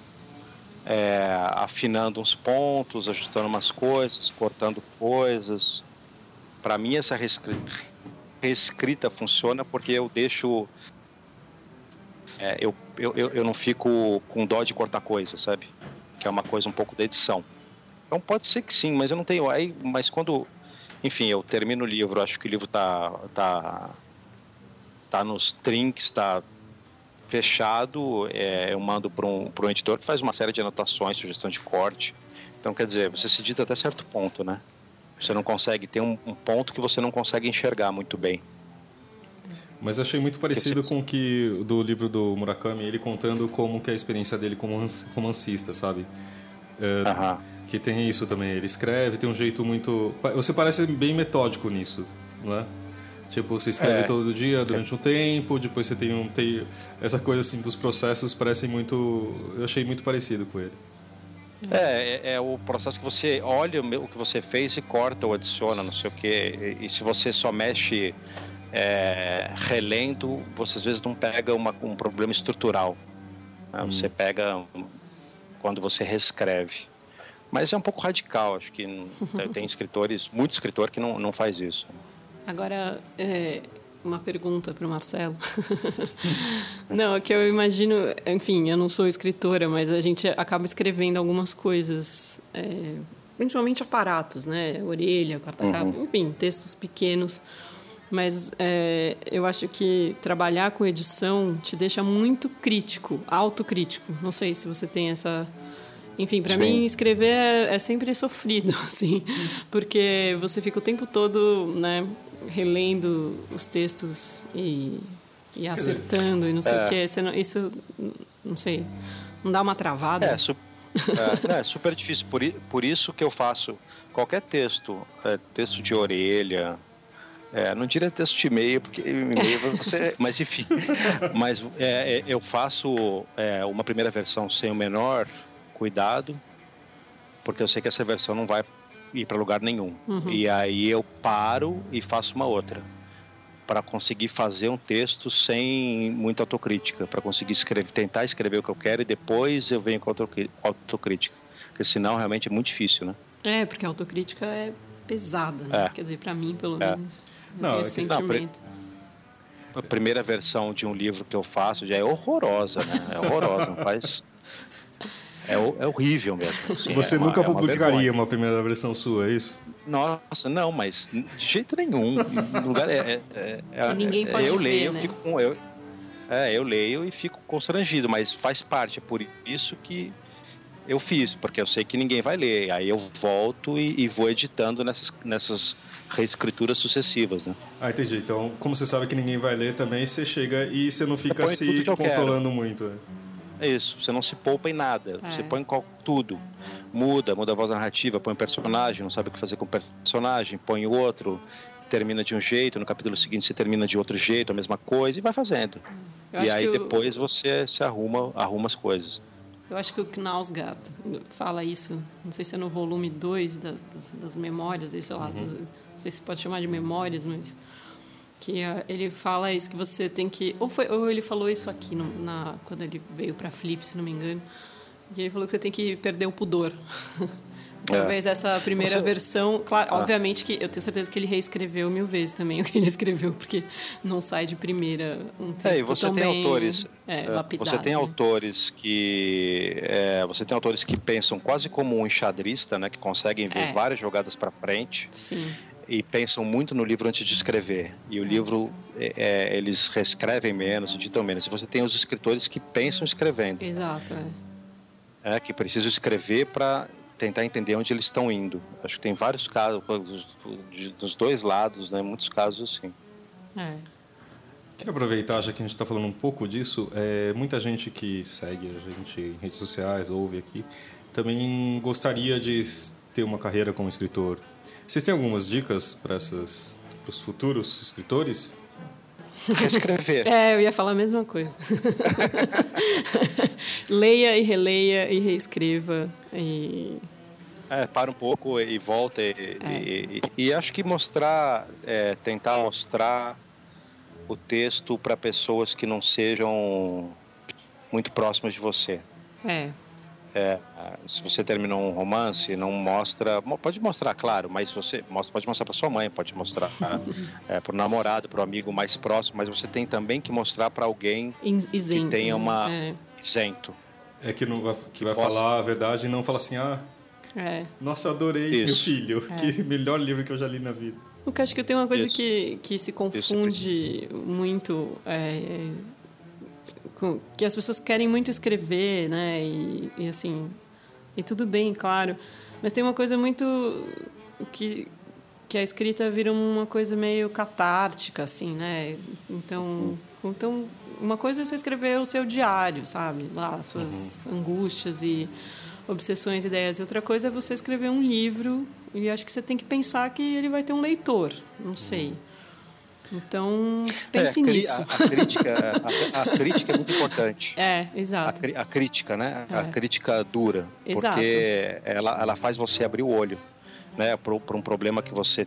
é, afinando uns pontos, ajustando umas coisas, cortando coisas. Para mim, essa reescrita funciona porque eu deixo. É, eu, eu, eu não fico com dó de cortar coisa, sabe? Que é uma coisa um pouco da edição. Então pode ser que sim, mas eu não tenho. Aí, mas quando. Enfim, eu termino o livro, acho que o livro tá, tá, tá nos trinks, tá fechado, é, eu mando para um, um editor que faz uma série de anotações, sugestão de corte. Então, quer dizer, você se edita até certo ponto, né? Você não consegue, tem um, um ponto que você não consegue enxergar muito bem. Mas achei muito parecido com o que do livro do Murakami, ele contando como que é a experiência dele como romancista, sabe? É, uh -huh. Que tem isso também. Ele escreve, tem um jeito muito. Você parece bem metódico nisso, não é? Tipo, você escreve é. todo dia durante um tempo, depois você tem um. Tem, essa coisa assim dos processos parecem muito. Eu achei muito parecido com ele. É, é, é, o processo que você olha o que você fez e corta ou adiciona, não sei o quê. E, e se você só mexe é, relento, você às vezes não pega uma, um problema estrutural. Né? Hum. Você pega quando você reescreve. Mas é um pouco radical, acho que tem escritores, muito escritor que não, não faz isso. Agora, é, uma pergunta para o Marcelo. não, é que eu imagino, enfim, eu não sou escritora, mas a gente acaba escrevendo algumas coisas, é, principalmente aparatos, né? Orelha, quarta-capa, uhum. enfim, textos pequenos. Mas é, eu acho que trabalhar com edição te deixa muito crítico, autocrítico. Não sei se você tem essa. Enfim, para mim escrever é, é, sempre sofrido, assim, porque você fica o tempo todo, né, relendo os textos e, e acertando e não sei é. o quê. Não, isso, não sei, não dá uma travada? É, su é, é super difícil. Por, por isso que eu faço qualquer texto, é, texto de orelha, é, não diria texto de e-mail, porque e-mail você. mas enfim. mas é, é, eu faço é, uma primeira versão sem o menor cuidado, porque eu sei que essa versão não vai ir para lugar nenhum. Uhum. E aí eu paro e faço uma outra para conseguir fazer um texto sem muita autocrítica, para conseguir escrever, tentar escrever o que eu quero e depois eu venho com autocrítica, porque senão realmente é muito difícil, né? É, porque a autocrítica é pesada, né? É. Quer dizer, para mim, pelo é. menos, não, tenho é esse que, sentimento. Não, a primeira versão de um livro que eu faço já é horrorosa, né? É horrorosa, não faz é, é horrível mesmo. Assim, Você é nunca uma, publicaria é uma, uma, primeira versão sua, é isso? Nossa, não, mas de jeito nenhum. lugar é, é, é ninguém pode eu ver, leio, né? eu fico com eu, é, eu leio e fico constrangido, mas faz parte, é por isso que eu fiz, porque eu sei que ninguém vai ler. Aí eu volto e, e vou editando nessas, nessas reescrituras sucessivas, né? Ah, entendi. Então, como você sabe que ninguém vai ler também, você chega e você não fica se controlando muito. Né? É isso, você não se poupa em nada. É. Você põe tudo. Muda, muda a voz narrativa, põe um personagem, não sabe o que fazer com o personagem, põe outro, termina de um jeito, no capítulo seguinte você termina de outro jeito, a mesma coisa, e vai fazendo. Eu e aí depois você se arruma, arruma as coisas. Eu acho que o Knausgaard fala isso, não sei se é no volume 2 da, das, das, memórias, desse, sei lá, uhum. do, não sei se pode chamar de memórias, mas que uh, ele fala isso que você tem que ou foi ou ele falou isso aqui no, na quando ele veio para Flip se não me engano e ele falou que você tem que perder o pudor talvez é. essa primeira você... versão claro ah. obviamente que eu tenho certeza que ele reescreveu mil vezes também o que ele escreveu porque não sai de primeira um texto é, você tão tem autores é, é você tem autores que é, você tem autores que pensam quase como um enxadrista né que conseguem ver é. várias jogadas para frente Sim e pensam muito no livro antes de escrever. E o livro, é, é, eles reescrevem menos, editam menos. E você tem os escritores que pensam escrevendo. Exato, é. é que precisam escrever para tentar entender onde eles estão indo. Acho que tem vários casos, dos dois lados, né? Muitos casos assim. É. Queria aproveitar, já que a gente está falando um pouco disso, é, muita gente que segue a gente em redes sociais, ouve aqui, também gostaria de ter uma carreira como escritor. Vocês têm algumas dicas para os futuros escritores? Reescrever. É, eu ia falar a mesma coisa. Leia e releia e reescreva. E... É, para um pouco e volta. E, é. e, e, e acho que mostrar, é, tentar mostrar o texto para pessoas que não sejam muito próximas de você. É. É, se você terminou um romance, não mostra. Pode mostrar, claro, mas você mostra, pode mostrar para sua mãe, pode mostrar é, para o namorado, para o amigo mais próximo, mas você tem também que mostrar para alguém isento, que tenha né? uma é. isento. É que não vai, que vai falar a verdade e não fala assim, ah, é. nossa, adorei Isso. meu filho, é. que melhor livro que eu já li na vida. Porque acho que tem uma coisa que, que se confunde muito é, que as pessoas querem muito escrever, né? E, e, assim, e tudo bem, claro. Mas tem uma coisa muito que que a escrita vira uma coisa meio catártica, assim, né? Então, então uma coisa é você escrever o seu diário, sabe? Lá, suas uhum. angústias e obsessões, ideias. E outra coisa é você escrever um livro e acho que você tem que pensar que ele vai ter um leitor. Não sei. Então, pense é, nisso. A, a crítica, a, a, crítica é muito importante. É, exato. A, a crítica, né? É. A crítica dura. Exato. Porque ela, ela faz você abrir o olho né, para um problema que você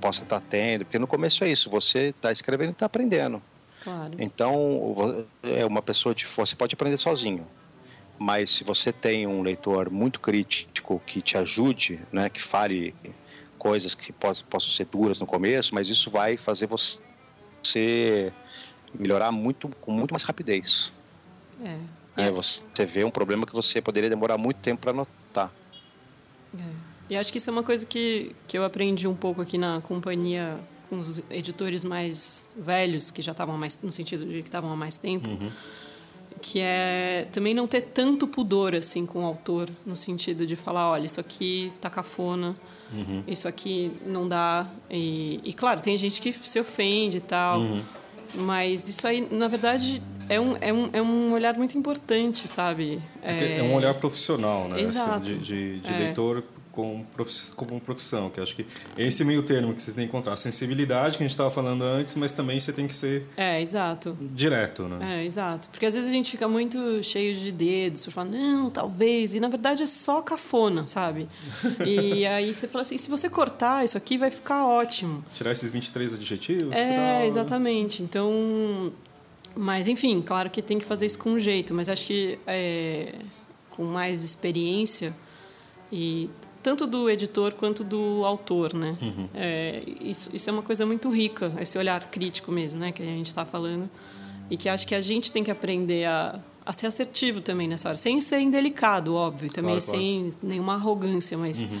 possa estar tá tendo. Porque no começo é isso, você está escrevendo e está aprendendo. Claro. Então, é uma pessoa de, você pode aprender sozinho. Mas se você tem um leitor muito crítico que te ajude, né, que fale coisas que possam, possam ser duras no começo, mas isso vai fazer você melhorar muito com muito mais rapidez. É. é você vê um problema que você poderia demorar muito tempo para notar. É. E acho que isso é uma coisa que, que eu aprendi um pouco aqui na companhia com os editores mais velhos, que já estavam mais no sentido de que estavam há mais tempo. Uhum. Que é também não ter tanto pudor assim com o autor, no sentido de falar, olha, isso aqui tá cafona, Uhum. Isso aqui não dá. E, e, claro, tem gente que se ofende e tal. Uhum. Mas isso aí, na verdade, é um, é um, é um olhar muito importante, sabe? É, é um olhar profissional, né? Exato. Assim, de, de, de É. leitor como, profi- como profissão, que acho que é esse meio termo que vocês têm que encontrar. A sensibilidade que a gente estava falando antes, mas também você tem que ser É, exato. direto, né? É, exato. Porque às vezes a gente fica muito cheio de dedos para falar, não, talvez. E na verdade é só cafona, sabe? e aí você fala assim: se você cortar, isso aqui vai ficar ótimo. Tirar esses 23 adjetivos. É, exatamente. Então. Mas, enfim, claro que tem que fazer isso com jeito, mas acho que é, com mais experiência, e tanto do editor quanto do autor, né? Uhum. É, isso, isso é uma coisa muito rica, esse olhar crítico mesmo, né? Que a gente está falando. E que acho que a gente tem que aprender a, a ser assertivo também nessa hora, sem ser indelicado, óbvio, também Claro, claro. sem nenhuma arrogância, mas. Uhum.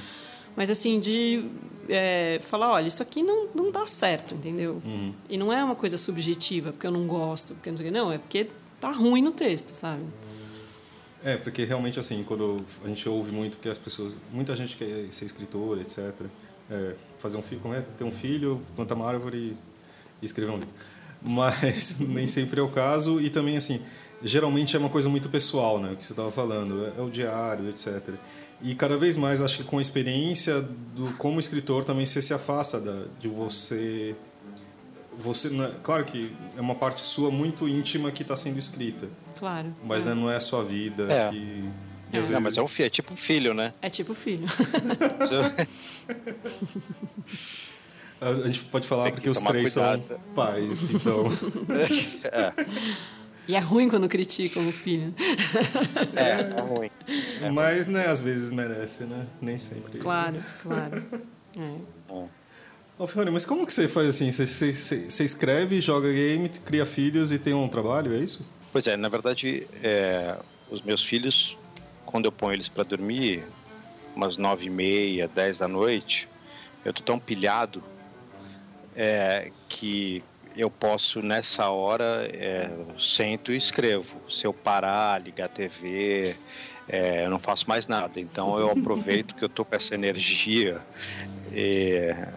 Mas assim, de é, falar, olha, isso aqui não, não dá certo, entendeu? Uhum. E não é uma coisa subjetiva, porque eu não gosto, porque não. Não, é porque tá ruim no texto, sabe? É, porque realmente assim, quando a gente ouve muito que as pessoas, muita gente quer ser escritor, etc. É, fazer um filho, como é? Ter um filho, plantar uma árvore e escrever um livro. Mas nem sempre é o caso e também assim, geralmente é uma coisa muito pessoal, né? O que você estava falando, é, é o diário, etc. E cada vez mais acho que com a experiência do como escritor também você se afasta da, de você você não é- claro que é uma parte sua muito íntima que está sendo escrita Claro. mas é. né, não é a sua vida. É. que- É. às Não, vezes- mas é, um, fi- é tipo um filho, né? É tipo filho. a, gente pode falar porque os três cuidado. são pais, então. e é ruim quando criticam o filho. É, é ruim. mas, né, às vezes merece, né? Nem sempre. Claro, claro. É. Ô, mas como que você faz assim? Você, você, você- escreve, joga game, cria filhos e tem um trabalho, é isso? Pois é, na verdade, é, os meus filhos, quando eu ponho eles para dormir, umas nove e meia, dez da noite, eu tô tão pilhado é, que eu posso nessa hora é, sento e escrevo. Se eu parar, ligar a TV, é, eu não faço mais nada. Então eu aproveito que eu tô com essa energia, é,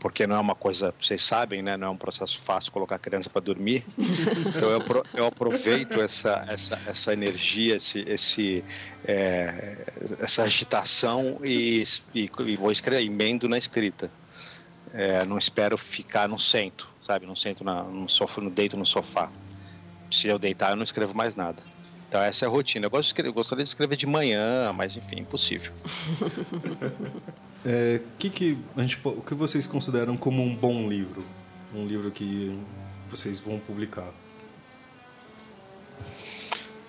porque não é uma coisa, vocês sabem, né? Não é um processo fácil colocar a criança para dormir. Então eu, eu aproveito essa, essa, essa energia, esse, esse é, essa agitação e, e, e vou escrever, emendo na escrita. É, não espero ficar, não sento, sabe? Não sento na, no sofá, não deito no sofá. Se eu deitar, eu não escrevo mais nada. Então essa é a rotina. Eu, gosto de escrever, eu gostaria de escrever de manhã, mas enfim, impossível. é, que que a gente, o que vocês consideram como um bom livro? Um livro que vocês vão publicar?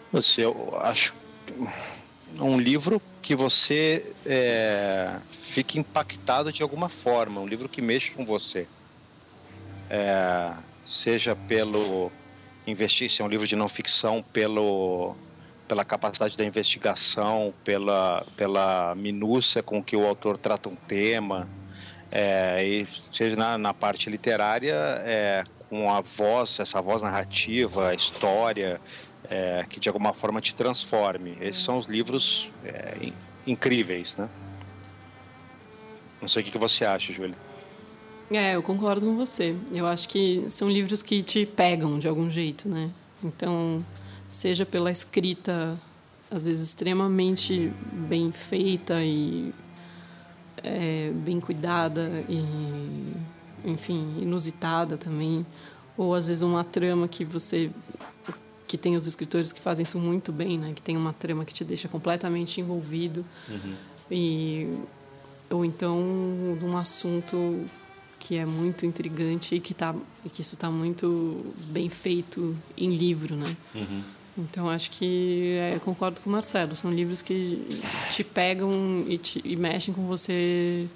Você, eu acho um livro que você é, fique impactado de alguma forma, um livro que mexe com você. É, seja pelo investir, se é um livro de não ficção, pelo, pela capacidade da investigação, pela, pela minúcia com que o autor trata um tema, é, e seja na, na parte literária, é, com a voz, essa voz narrativa, a história, é, que de alguma forma te transforme. Esses são os livros é, incríveis, né? Não sei o que você acha, Júlia. É, eu concordo com você. Eu acho que são livros que te pegam de algum jeito, né? Então, seja pela escrita, às vezes extremamente bem feita e é, bem cuidada e, enfim, inusitada também, ou às vezes uma trama que você que tem os escritores que fazem isso muito bem, né? Que tem uma trama que te deixa completamente envolvido uhum. e ou então um assunto que é muito intrigante e que tá e que isso está muito bem feito em livro, né? Uhum. Então acho que é, concordo com o Marcelo. São livros que te pegam e, te, e mexem com você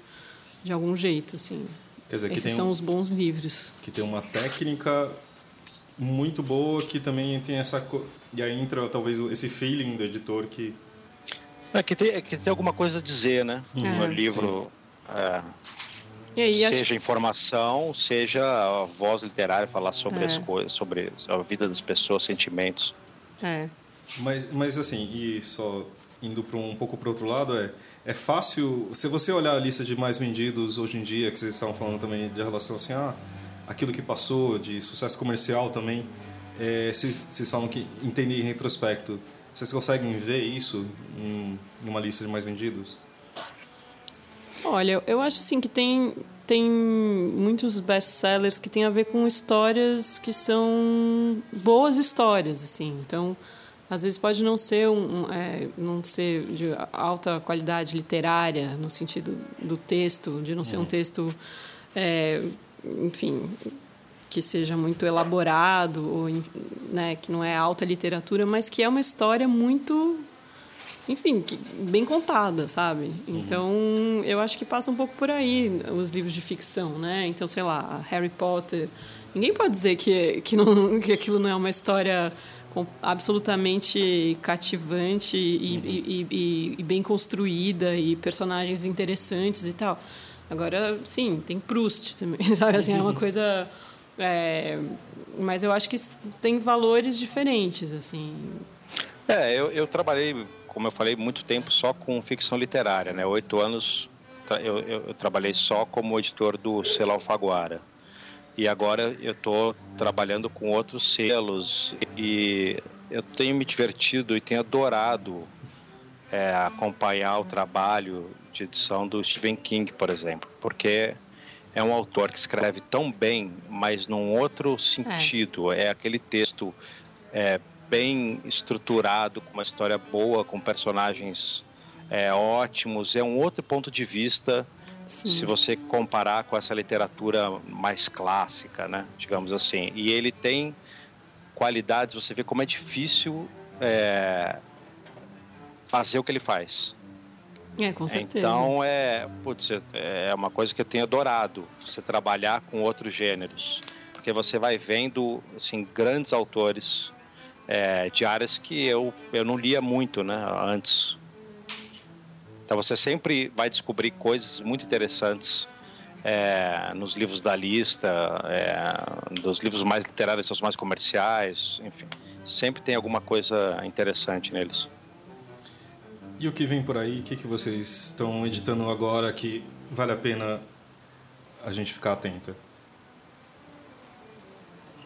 de algum jeito, assim. Quer dizer, Esses são um, os bons livros. Que tem uma técnica muito boa que também tem essa e aí entra talvez esse feeling do editor que é que tem, é que tem alguma coisa a dizer, né? Uhum. No livro. É, aí, seja acho... informação, seja a voz literária, falar sobre é. as coisas, sobre a vida das pessoas, sentimentos. É. Mas, mas assim, e só indo para um pouco para outro lado, é, é fácil. Se você olhar a lista de mais vendidos hoje em dia, que vocês estavam falando também de relação assim, ah, aquilo que passou, de sucesso comercial também, é, vocês, vocês falam que entendem em retrospecto. Vocês conseguem ver isso em uma lista de mais vendidos? Olha, eu acho assim que tem, tem muitos best-sellers que têm a ver com histórias que são boas histórias, assim. Então, às vezes pode não ser um, é, não ser de alta qualidade literária no sentido do texto, de não ser um uhum. texto, é, enfim, que seja muito elaborado, ou, né, que não é alta literatura, mas que é uma história muito, enfim, que, bem contada, sabe? Uhum. Então, eu acho que passa um pouco por aí os livros de ficção, né? Então, sei lá, Harry Potter. Ninguém pode dizer que, que, não, que aquilo não é uma história absolutamente cativante e, uhum. e, e, e, bem construída e personagens interessantes e tal. Agora, sim, tem Proust também, sabe? Assim, é uma coisa é, mas eu acho que tem valores diferentes, assim. É, eu, eu trabalhei, como eu falei, muito tempo só com ficção literária, né? Oito anos eu, eu, eu trabalhei só como editor do selo Alfaguara. E agora eu estou trabalhando com outros selos e eu tenho me divertido e tenho adorado é, acompanhar o trabalho de edição do Stephen King, por exemplo, porque é um autor que escreve tão bem, mas num outro sentido. É, é aquele texto é, bem estruturado, com uma história boa, com personagens é, ótimos. É um outro ponto de vista Sim. se você comparar com essa literatura mais clássica, né? Digamos assim. E ele tem qualidades. Você vê como é difícil é, fazer o que ele faz. É, com certeza. Então é, putz, é uma coisa que eu tenho adorado, você trabalhar com outros gêneros, porque você vai vendo assim grandes autores é, de áreas que eu, eu não lia muito, né, antes. Então você sempre vai descobrir coisas muito interessantes é, nos livros da lista, é, dos livros mais literários aos mais comerciais, enfim, sempre tem alguma coisa interessante neles. E o que vem por aí? O que, que vocês estão editando agora que vale a pena a gente ficar atento?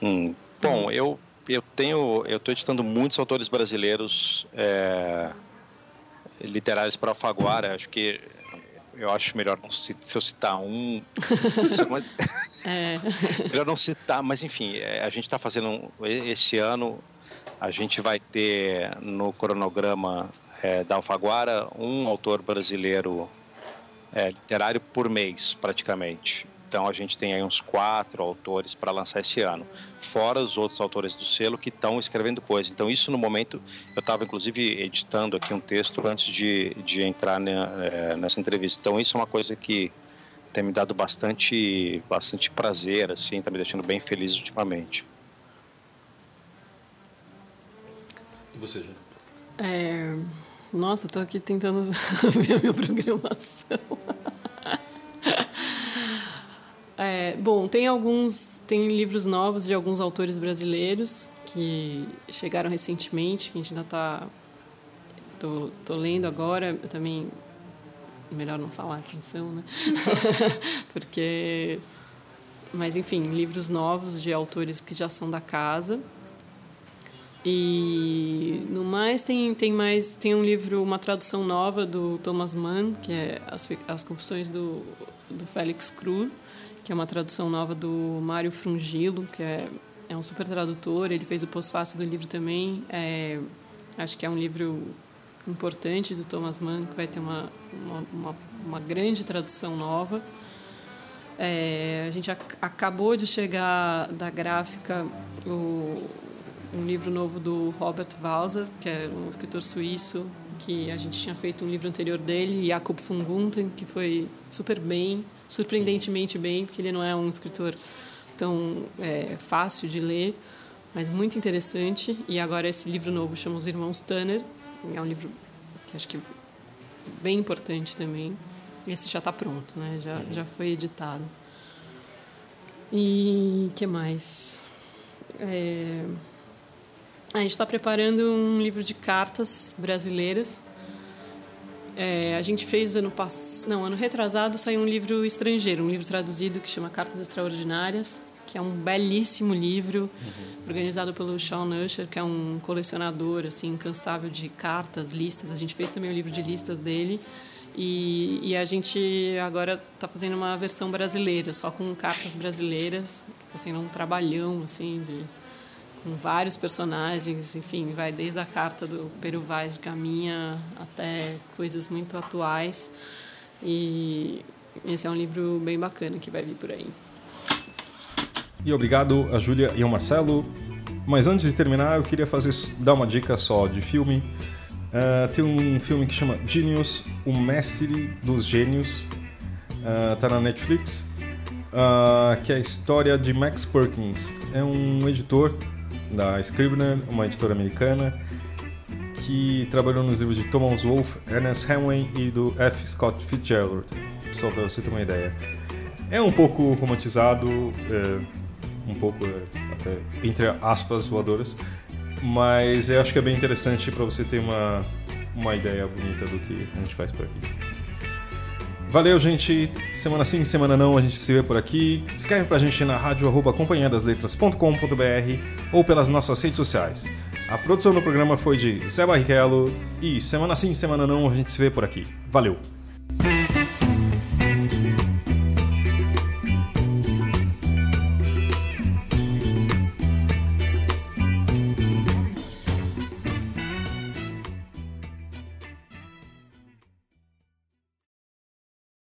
Hum, bom, eu eu tenho eu estou editando muitos autores brasileiros é, literários para Alfaguara. Acho que eu acho melhor não se, se eu citar um. é. melhor não citar, mas enfim, é, a gente está fazendo esse ano. A gente vai ter no cronograma é, da Alfaguara um autor brasileiro é, literário por mês, praticamente. Então a gente tem aí uns quatro autores para lançar esse ano, fora os outros autores do selo que estão escrevendo coisas. Então isso no momento eu estava inclusive editando aqui um texto antes de, de entrar é, nessa entrevista. Então isso é uma coisa que tem me dado bastante bastante prazer, assim, está me deixando bem feliz ultimamente. E você, Júlia? É... Nossa, estou aqui tentando ver a minha programação. Bom, tem alguns, tem livros novos de alguns autores brasileiros que chegaram recentemente, que a gente ainda está, tô, tô lendo agora, eu também melhor não falar quem são, né? Porque, mas enfim, livros novos de autores que já são da casa. E no mais tem tem mais tem um livro, uma tradução nova do Thomas Mann, que é as, as confissões do do Félix Krug que é uma tradução nova do Mário Frungilo, que é, é um super tradutor. Ele fez o pós-fácil do livro também. É, acho que é um livro importante do Thomas Mann, que vai ter uma, uma, uma, uma grande tradução nova. É, a gente ac acabou de chegar da gráfica o, um livro novo do Robert Walser, que é um escritor suíço, que a gente tinha feito um livro anterior dele, Jakob von Gunther, que foi super bem surpreendentemente bem, porque ele não é um escritor tão é, fácil de ler, mas muito interessante. E agora esse livro novo chama Os Irmãos Tanner, é um livro que acho que bem importante também. Esse já está pronto, né? Já já foi editado. E que mais? É... A gente está preparando um livro de cartas brasileiras é, a gente fez ano passado, não, ano retrasado saiu um livro estrangeiro, um livro traduzido que chama Cartas Extraordinárias, que é um belíssimo livro uhum. organizado pelo Sean Usher, que é um colecionador assim incansável de cartas, listas. A gente fez também o um livro de listas dele. E, e a gente agora está fazendo uma versão brasileira, só com cartas brasileiras. Está sendo um trabalhão assim de com vários personagens, enfim, vai desde a carta do Peru Vaz de Caminha até coisas muito atuais. E esse é um livro bem bacana que vai vir por aí. E obrigado a Júlia e ao Marcelo. Mas antes de terminar, eu queria fazer dar uma dica só de filme. Uh, tem um filme que chama Genius, o mestre dos gênios. Uh, tá na Netflix. Uh, que é a história de Max Perkins. É um editor da Scribner, uma editora americana, que trabalhou nos livros de Thomas Wolfe, Ernest Hemingway e do F. Scott Fitzgerald, só para você ter uma ideia. É um pouco romantizado, é, um pouco é, até entre aspas voadoras, mas eu acho que é bem interessante para você ter uma, uma ideia bonita do que a gente faz por aqui. Valeu, gente. Semana sim, semana não, a gente se vê por aqui. Escreve pra gente na rádio acompanhadasletras.com.br ou pelas nossas redes sociais. A produção do programa foi de Zé Barrichello e semana sim, semana não, a gente se vê por aqui. Valeu!